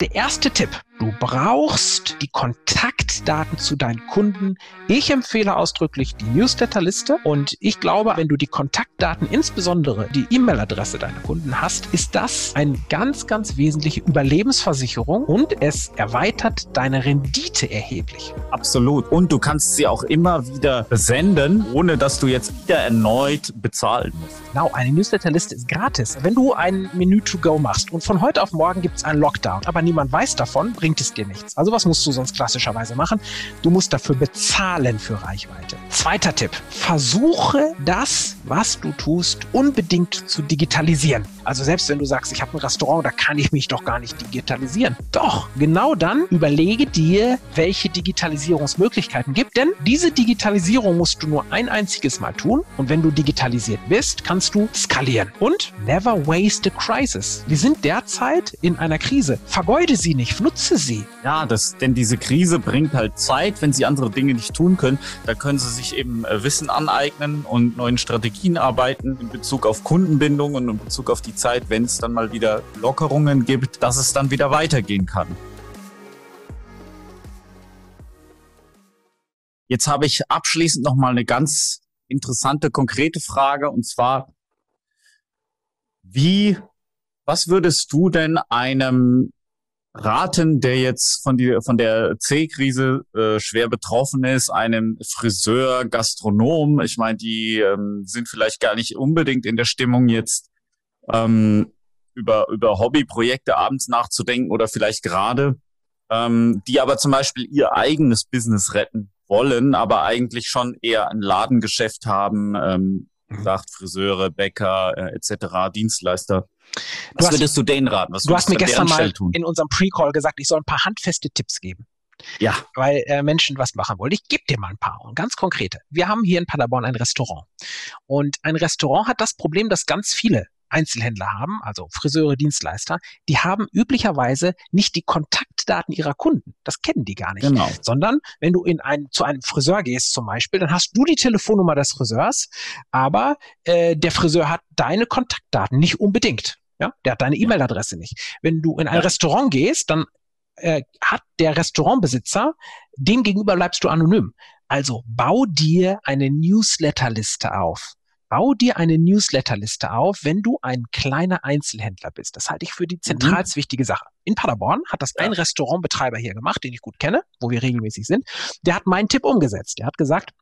Der erste Tipp, du brauchst die Kontaktdaten zu deinen Kunden. Ich empfehle ausdrücklich die Newsletterliste und ich glaube, wenn du die Kontaktdaten, insbesondere die E-Mail-Adresse deiner Kunden hast, ist das eine ganz, ganz wesentliche Überlebensversicherung und es erweitert deine Rendite erheblich. Absolut. Und du kannst sie auch immer wieder senden, ohne dass du jetzt wieder erneut bezahlen musst. Genau, eine Newsletterliste ist gratis. Wenn du ein Menü to go machst und von heute auf morgen gibt es einen Lockdown, aber niemand weiß davon, bringt es dir nichts. Also was musst du sonst klassischerweise machen? Du musst dafür bezahlen für Reichweite. Zweiter Tipp. Versuche das, was du tust, unbedingt zu digitalisieren. Also selbst wenn du sagst, ich habe ein Restaurant, da kann ich mich doch gar nicht digitalisieren. Doch, genau dann überlege dir, welche Digitalisierungsmöglichkeiten gibt. Denn diese Digitalisierung musst du nur ein einziges Mal tun. Und wenn du digitalisiert bist, kannst du skalieren. Und never waste a crisis. Wir sind derzeit in einer Krise. Vergeude sie nicht, nutze sie. Ja, das, denn diese Krise bringt halt Zeit, wenn sie andere Dinge nicht tun können. Da können sie sich eben äh, Wissen aneignen und neuen Strategien arbeiten in Bezug auf Kundenbindung und in Bezug auf die Zeit, wenn es dann mal wieder Lockerungen gibt, dass es dann wieder weitergehen kann. Jetzt habe ich abschließend noch mal eine ganz interessante, konkrete Frage und zwar, wie, was würdest du denn einem raten, der jetzt von, die, von der C-Krise äh, schwer betroffen ist, einem Friseur, Gastronom, ich meine, die ähm, sind vielleicht gar nicht unbedingt in der Stimmung jetzt ähm, über, über Hobbyprojekte abends nachzudenken oder vielleicht gerade, ähm, die aber zum Beispiel ihr eigenes Business retten wollen, aber eigentlich schon eher ein Ladengeschäft haben, ähm, mhm. sagt Friseure, Bäcker äh, etc., Dienstleister. Was du würdest du denen raten? Was du hast mir gestern mal in unserem Pre-Call gesagt, ich soll ein paar handfeste Tipps geben. Ja. Weil äh, Menschen was machen wollen. Ich gebe dir mal ein paar und ganz konkrete. Wir haben hier in Paderborn ein Restaurant. Und ein Restaurant hat das Problem, dass ganz viele Einzelhändler haben, also Friseure, Dienstleister, die haben üblicherweise nicht die Kontaktdaten ihrer Kunden. Das kennen die gar nicht. Genau. Sondern wenn du in ein, zu einem Friseur gehst zum Beispiel, dann hast du die Telefonnummer des Friseurs, aber äh, der Friseur hat deine Kontaktdaten nicht unbedingt. Ja, der hat deine E-Mail-Adresse nicht. Wenn du in ein ja. Restaurant gehst, dann äh, hat der Restaurantbesitzer, dem gegenüber bleibst du anonym. Also bau dir eine Newsletterliste auf. Bau dir eine Newsletterliste auf, wenn du ein kleiner Einzelhändler bist. Das halte ich für die mhm. zentralst wichtige Sache. In Paderborn hat das ein Restaurantbetreiber hier gemacht, den ich gut kenne, wo wir regelmäßig sind. Der hat meinen Tipp umgesetzt. Der hat gesagt,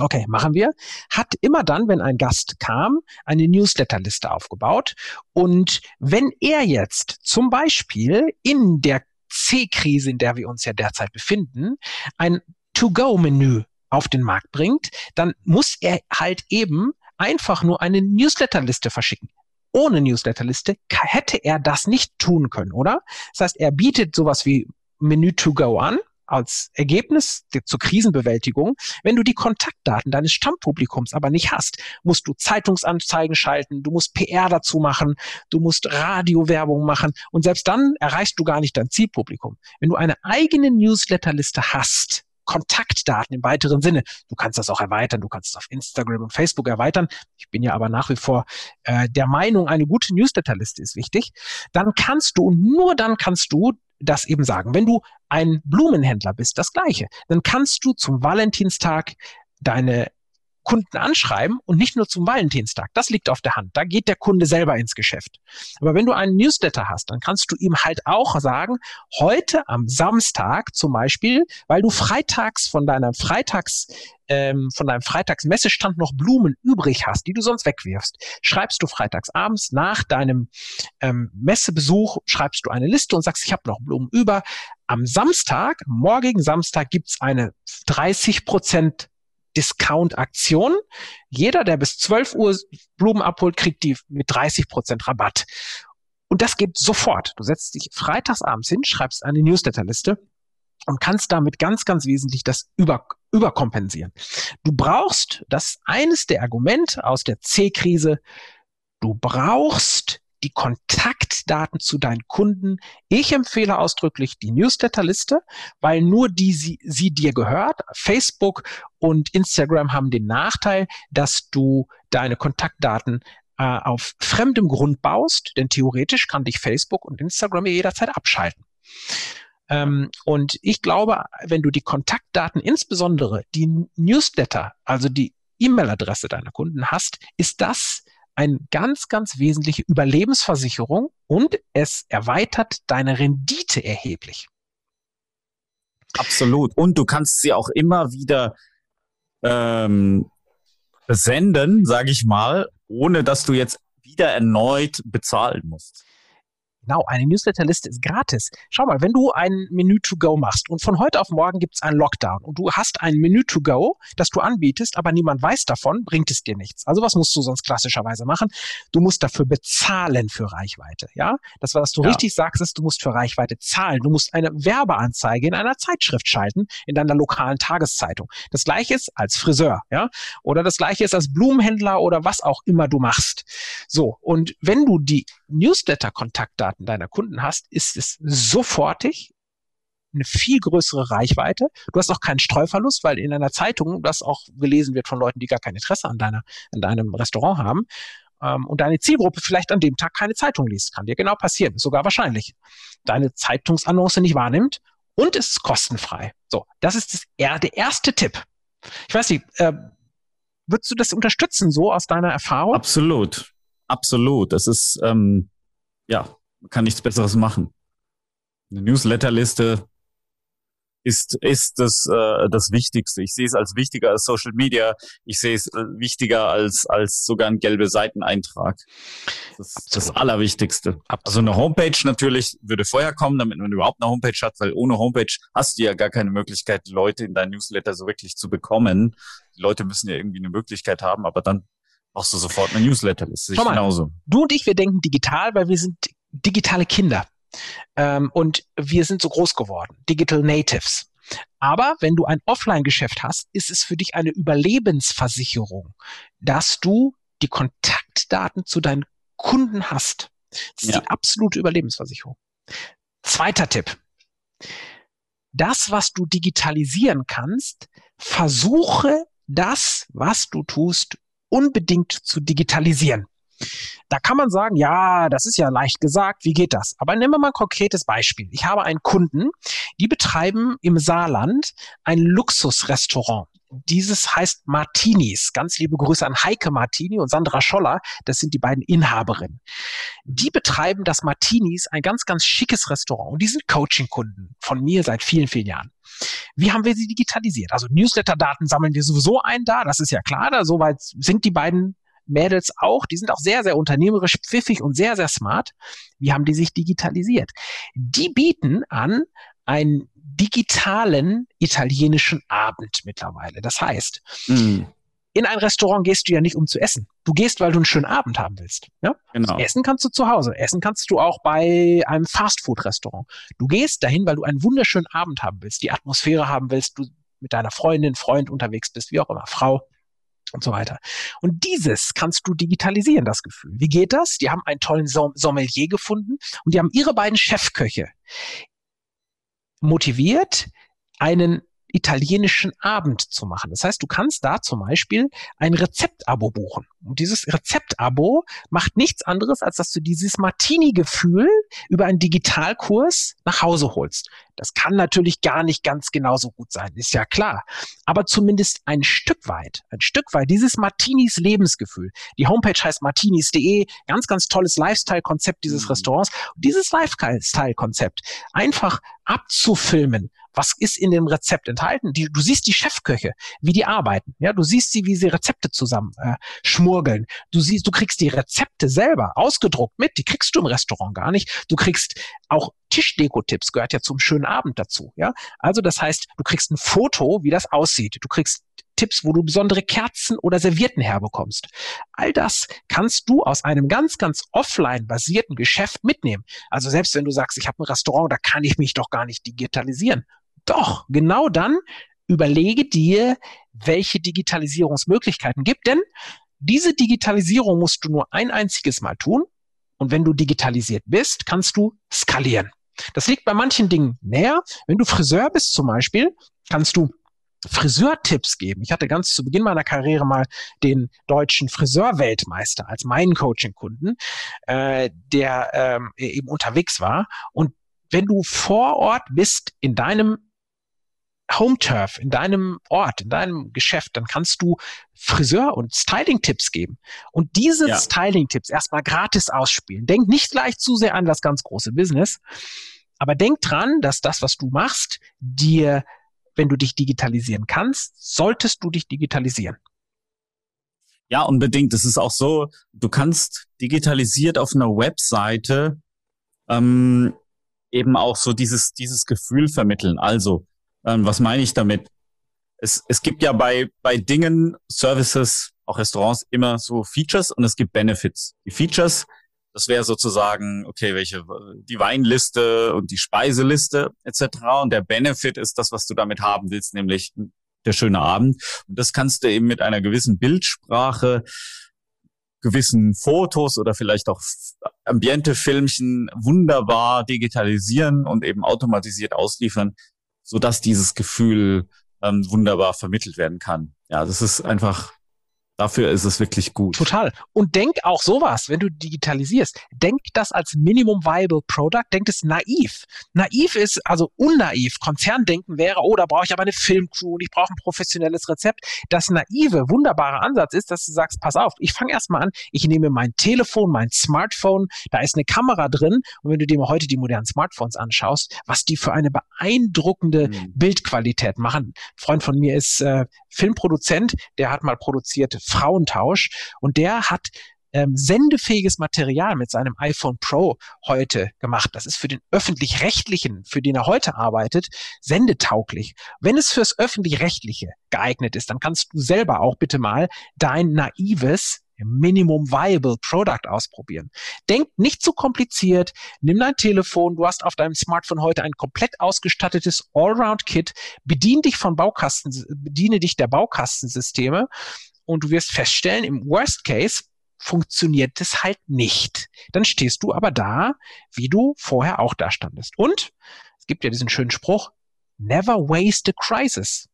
Okay, machen wir. Hat immer dann, wenn ein Gast kam, eine Newsletterliste aufgebaut. Und wenn er jetzt zum Beispiel in der C-Krise, in der wir uns ja derzeit befinden, ein To-Go-Menü auf den Markt bringt, dann muss er halt eben einfach nur eine Newsletterliste verschicken. Ohne Newsletterliste hätte er das nicht tun können, oder? Das heißt, er bietet sowas wie Menü to go an als Ergebnis zur Krisenbewältigung, wenn du die Kontaktdaten deines Stammpublikums aber nicht hast, musst du Zeitungsanzeigen schalten, du musst PR dazu machen, du musst Radiowerbung machen und selbst dann erreichst du gar nicht dein Zielpublikum. Wenn du eine eigene Newsletterliste hast, Kontaktdaten im weiteren Sinne. Du kannst das auch erweitern, du kannst es auf Instagram und Facebook erweitern. Ich bin ja aber nach wie vor äh, der Meinung, eine gute Newsletterliste ist wichtig. Dann kannst du und nur dann kannst du das eben sagen. Wenn du ein Blumenhändler bist, das gleiche. Dann kannst du zum Valentinstag deine Kunden anschreiben und nicht nur zum Valentinstag. Das liegt auf der Hand. Da geht der Kunde selber ins Geschäft. Aber wenn du einen Newsletter hast, dann kannst du ihm halt auch sagen, heute am Samstag zum Beispiel, weil du freitags von deiner Freitags ähm, von deinem Freitagsmessestand noch Blumen übrig hast, die du sonst wegwirfst, schreibst du freitags abends nach deinem ähm, Messebesuch, schreibst du eine Liste und sagst, ich habe noch Blumen über. Am Samstag, morgigen Samstag, gibt's eine 30 Prozent Discount-Aktion. Jeder, der bis 12 Uhr Blumen abholt, kriegt die mit 30 Prozent Rabatt. Und das geht sofort. Du setzt dich freitags abends hin, schreibst eine Newsletterliste und kannst damit ganz, ganz wesentlich das über, überkompensieren. Du brauchst, das ist eines der Argumente aus der C-Krise, du brauchst die Kontaktdaten zu deinen Kunden. Ich empfehle ausdrücklich die Newsletterliste, weil nur die sie, sie dir gehört. Facebook und Instagram haben den Nachteil, dass du deine Kontaktdaten äh, auf fremdem Grund baust, denn theoretisch kann dich Facebook und Instagram jederzeit abschalten. Ähm, und ich glaube, wenn du die Kontaktdaten, insbesondere die Newsletter, also die E-Mail-Adresse deiner Kunden hast, ist das eine ganz, ganz wesentliche Überlebensversicherung und es erweitert deine Rendite erheblich. Absolut. Und du kannst sie auch immer wieder ähm, senden, sage ich mal, ohne dass du jetzt wieder erneut bezahlen musst. Genau, eine Newsletterliste ist gratis. Schau mal, wenn du ein Menü to go machst und von heute auf morgen gibt es einen Lockdown und du hast ein Menü to go, das du anbietest, aber niemand weiß davon, bringt es dir nichts. Also was musst du sonst klassischerweise machen? Du musst dafür bezahlen für Reichweite. Ja, das was du ja. richtig sagst, ist, du musst für Reichweite zahlen. Du musst eine Werbeanzeige in einer Zeitschrift schalten, in deiner lokalen Tageszeitung. Das gleiche ist als Friseur, ja, oder das gleiche ist als Blumenhändler oder was auch immer du machst. So und wenn du die Newsletter-Kontaktdaten deiner Kunden hast, ist es sofortig eine viel größere Reichweite. Du hast auch keinen Streuverlust, weil in einer Zeitung das auch gelesen wird von Leuten, die gar kein Interesse an deiner, an deinem Restaurant haben. Ähm, und deine Zielgruppe vielleicht an dem Tag keine Zeitung liest. Kann dir genau passieren, sogar wahrscheinlich. Deine Zeitungsannonce nicht wahrnimmt und ist kostenfrei. So, das ist das, der erste Tipp. Ich weiß nicht, äh, würdest du das unterstützen, so aus deiner Erfahrung? Absolut. Absolut. Das ist, ähm, ja, man kann nichts Besseres machen. Eine Newsletterliste ist, ist das, äh, das Wichtigste. Ich sehe es als wichtiger als Social Media. Ich sehe es äh, wichtiger als, als sogar ein gelbe Seiteneintrag. Das ist das Allerwichtigste. Absolut. Also eine Homepage natürlich würde vorher kommen, damit man überhaupt eine Homepage hat, weil ohne Homepage hast du ja gar keine Möglichkeit, Leute in dein Newsletter so wirklich zu bekommen. Die Leute müssen ja irgendwie eine Möglichkeit haben, aber dann brauchst du sofort eine Newsletterliste. Schau mal, genauso. Du und ich, wir denken digital, weil wir sind digitale Kinder. Ähm, und wir sind so groß geworden, Digital Natives. Aber wenn du ein Offline-Geschäft hast, ist es für dich eine Überlebensversicherung, dass du die Kontaktdaten zu deinen Kunden hast. Das ist ja. die absolute Überlebensversicherung. Zweiter Tipp. Das, was du digitalisieren kannst, versuche das, was du tust, unbedingt zu digitalisieren. Da kann man sagen, ja, das ist ja leicht gesagt, wie geht das? Aber nehmen wir mal ein konkretes Beispiel. Ich habe einen Kunden, die betreiben im Saarland ein Luxusrestaurant. Dieses heißt Martinis. Ganz liebe Grüße an Heike Martini und Sandra Scholler. Das sind die beiden Inhaberinnen. Die betreiben das Martinis, ein ganz, ganz schickes Restaurant. Und die sind Coaching-Kunden von mir seit vielen, vielen Jahren. Wie haben wir sie digitalisiert? Also Newsletter-Daten sammeln wir sowieso ein da, das ist ja klar. Da soweit sind die beiden Mädels auch, die sind auch sehr, sehr unternehmerisch, pfiffig und sehr, sehr smart. Wie haben die sich digitalisiert? Die bieten an einen digitalen italienischen Abend mittlerweile. Das heißt, mm. in ein Restaurant gehst du ja nicht, um zu essen. Du gehst, weil du einen schönen Abend haben willst. Ja? Genau. Essen kannst du zu Hause. Essen kannst du auch bei einem Fastfood-Restaurant. Du gehst dahin, weil du einen wunderschönen Abend haben willst, die Atmosphäre haben willst, du mit deiner Freundin, Freund unterwegs bist, wie auch immer, Frau und so weiter. Und dieses kannst du digitalisieren, das Gefühl. Wie geht das? Die haben einen tollen Sommelier gefunden und die haben ihre beiden Chefköche motiviert, einen italienischen Abend zu machen. Das heißt, du kannst da zum Beispiel ein Rezeptabo buchen. Und dieses Rezeptabo macht nichts anderes, als dass du dieses Martini-Gefühl über einen Digitalkurs nach Hause holst. Das kann natürlich gar nicht ganz genauso gut sein, ist ja klar. Aber zumindest ein Stück weit, ein Stück weit dieses Martinis Lebensgefühl. Die Homepage heißt martinis.de, ganz, ganz tolles Lifestyle-Konzept dieses mhm. Restaurants. Und dieses Lifestyle-Konzept einfach abzufilmen, was ist in dem Rezept enthalten? Die, du siehst die Chefköche, wie die arbeiten. Ja, du siehst sie, wie sie Rezepte zusammen äh, schmurgeln. Du siehst, du kriegst die Rezepte selber ausgedruckt mit. Die kriegst du im Restaurant gar nicht. Du kriegst auch Tischdeko-Tipps, gehört ja zum schönen Abend dazu. Ja, also das heißt, du kriegst ein Foto, wie das aussieht. Du kriegst Tipps, wo du besondere Kerzen oder Servietten herbekommst. All das kannst du aus einem ganz, ganz offline basierten Geschäft mitnehmen. Also selbst wenn du sagst, ich habe ein Restaurant, da kann ich mich doch gar nicht digitalisieren. Doch, genau dann überlege dir, welche Digitalisierungsmöglichkeiten gibt, denn diese Digitalisierung musst du nur ein einziges Mal tun. Und wenn du digitalisiert bist, kannst du skalieren. Das liegt bei manchen Dingen näher. Wenn du Friseur bist zum Beispiel, kannst du Friseurtipps geben. Ich hatte ganz zu Beginn meiner Karriere mal den deutschen Friseurweltmeister als meinen Coaching-Kunden, äh, der ähm, eben unterwegs war. Und wenn du vor Ort bist in deinem Home Turf, in deinem Ort, in deinem Geschäft, dann kannst du Friseur- und Styling-Tipps geben. Und diese ja. Styling-Tipps erstmal gratis ausspielen. Denk nicht gleich zu sehr an das ganz große Business, aber denk dran, dass das, was du machst, dir, wenn du dich digitalisieren kannst, solltest du dich digitalisieren. Ja, unbedingt. Es ist auch so, du kannst digitalisiert auf einer Webseite ähm, eben auch so dieses, dieses Gefühl vermitteln. Also, ähm, was meine ich damit? Es, es gibt ja bei, bei Dingen, Services, auch Restaurants immer so Features und es gibt Benefits. Die Features, das wäre sozusagen, okay, welche, die Weinliste und die Speiseliste etc. Und der Benefit ist das, was du damit haben willst, nämlich der schöne Abend. Und das kannst du eben mit einer gewissen Bildsprache, gewissen Fotos oder vielleicht auch Ambiente-Filmchen wunderbar digitalisieren und eben automatisiert ausliefern, so dass dieses Gefühl ähm, wunderbar vermittelt werden kann. Ja, das ist einfach Dafür ist es wirklich gut. Total. Und denk auch sowas, wenn du digitalisierst, denk das als Minimum Viable Product, denk es naiv. Naiv ist also unnaiv. Konzerndenken wäre, oh, da brauche ich aber eine Filmcrew und ich brauche ein professionelles Rezept. Das naive, wunderbare Ansatz ist, dass du sagst, pass auf, ich fange erstmal an, ich nehme mein Telefon, mein Smartphone, da ist eine Kamera drin und wenn du dir mal heute die modernen Smartphones anschaust, was die für eine beeindruckende mhm. Bildqualität machen. Ein Freund von mir ist äh, Filmproduzent, der hat mal produziert Frauentausch und der hat ähm, sendefähiges Material mit seinem iPhone Pro heute gemacht. Das ist für den öffentlich-rechtlichen, für den er heute arbeitet, sendetauglich. Wenn es fürs öffentlich-rechtliche geeignet ist, dann kannst du selber auch bitte mal dein naives Minimum Viable Product ausprobieren. Denk nicht zu kompliziert, nimm dein Telefon, du hast auf deinem Smartphone heute ein komplett ausgestattetes Allround-Kit, bedien dich von Baukasten, bediene dich der Baukastensysteme und du wirst feststellen, im Worst Case funktioniert es halt nicht. Dann stehst du aber da, wie du vorher auch da standest. Und es gibt ja diesen schönen Spruch, never waste a crisis.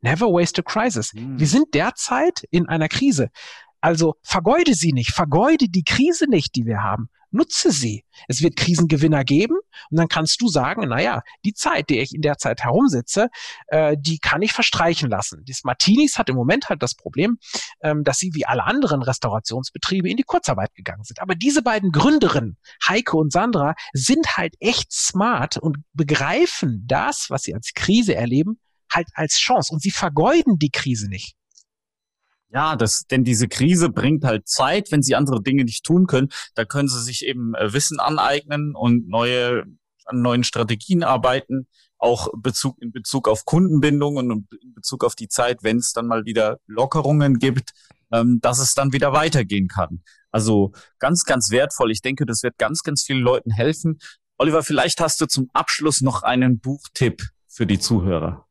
Never waste a crisis. Mhm. Wir sind derzeit in einer Krise. Also vergeude sie nicht, vergeude die Krise nicht, die wir haben. Nutze sie. Es wird Krisengewinner geben und dann kannst du sagen, naja, die Zeit, die ich in der Zeit herumsitze, äh, die kann ich verstreichen lassen. Das Martinis hat im Moment halt das Problem, ähm, dass sie wie alle anderen Restaurationsbetriebe in die Kurzarbeit gegangen sind. Aber diese beiden Gründerinnen, Heike und Sandra, sind halt echt smart und begreifen das, was sie als Krise erleben, halt als Chance. Und sie vergeuden die Krise nicht. Ja, das, denn diese Krise bringt halt Zeit, wenn sie andere Dinge nicht tun können. Da können sie sich eben äh, Wissen aneignen und neue, an neuen Strategien arbeiten, auch Bezug, in Bezug auf Kundenbindung und in Bezug auf die Zeit, wenn es dann mal wieder Lockerungen gibt, ähm, dass es dann wieder weitergehen kann. Also ganz, ganz wertvoll. Ich denke, das wird ganz, ganz vielen Leuten helfen. Oliver, vielleicht hast du zum Abschluss noch einen Buchtipp für die Zuhörer.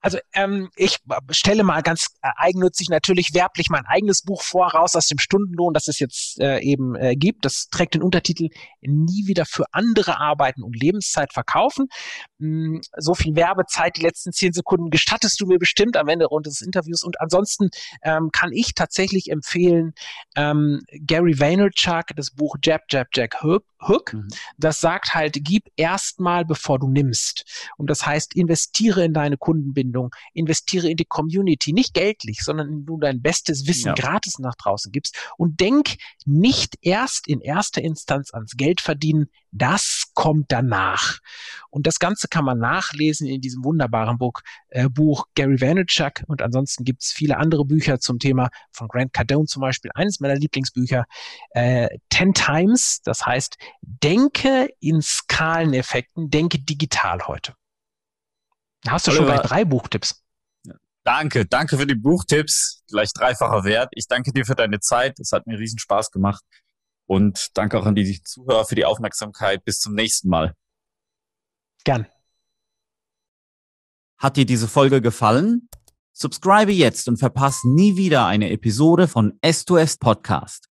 Also ähm, ich stelle mal ganz äh, eigennützig natürlich werblich mein eigenes Buch vor, raus aus dem Stundenlohn, das es jetzt äh, eben äh, gibt. Das trägt den Untertitel Nie wieder für andere arbeiten und Lebenszeit verkaufen. Hm, so viel Werbezeit, die letzten zehn Sekunden gestattest du mir bestimmt am Ende des Interviews. Und ansonsten ähm, kann ich tatsächlich empfehlen ähm, Gary Vaynerchuk, das Buch Jab, Jab, Jack Hook. Hook. Mhm. Das sagt halt, gib erstmal, bevor du nimmst. Und das heißt, investiere in deine Kundenbindung Kundenbindung, investiere in die Community, nicht geldlich, sondern du dein bestes Wissen ja. gratis nach draußen gibst und denk nicht erst in erster Instanz ans Geld verdienen, das kommt danach. Und das Ganze kann man nachlesen in diesem wunderbaren Buch, äh, Buch Gary Vaynerchuk. Und ansonsten gibt es viele andere Bücher zum Thema von Grant Cardone zum Beispiel. Eines meiner Lieblingsbücher, äh, Ten Times. Das heißt, denke in Skaleneffekten, denke digital heute. Hast du schon gleich drei Buchtipps? Danke, danke für die Buchtipps. Gleich dreifacher Wert. Ich danke dir für deine Zeit. Es hat mir riesen Spaß gemacht. Und danke auch an die Zuhörer für die Aufmerksamkeit. Bis zum nächsten Mal. Gern. Hat dir diese Folge gefallen? Subscribe jetzt und verpasse nie wieder eine Episode von S2S Podcast.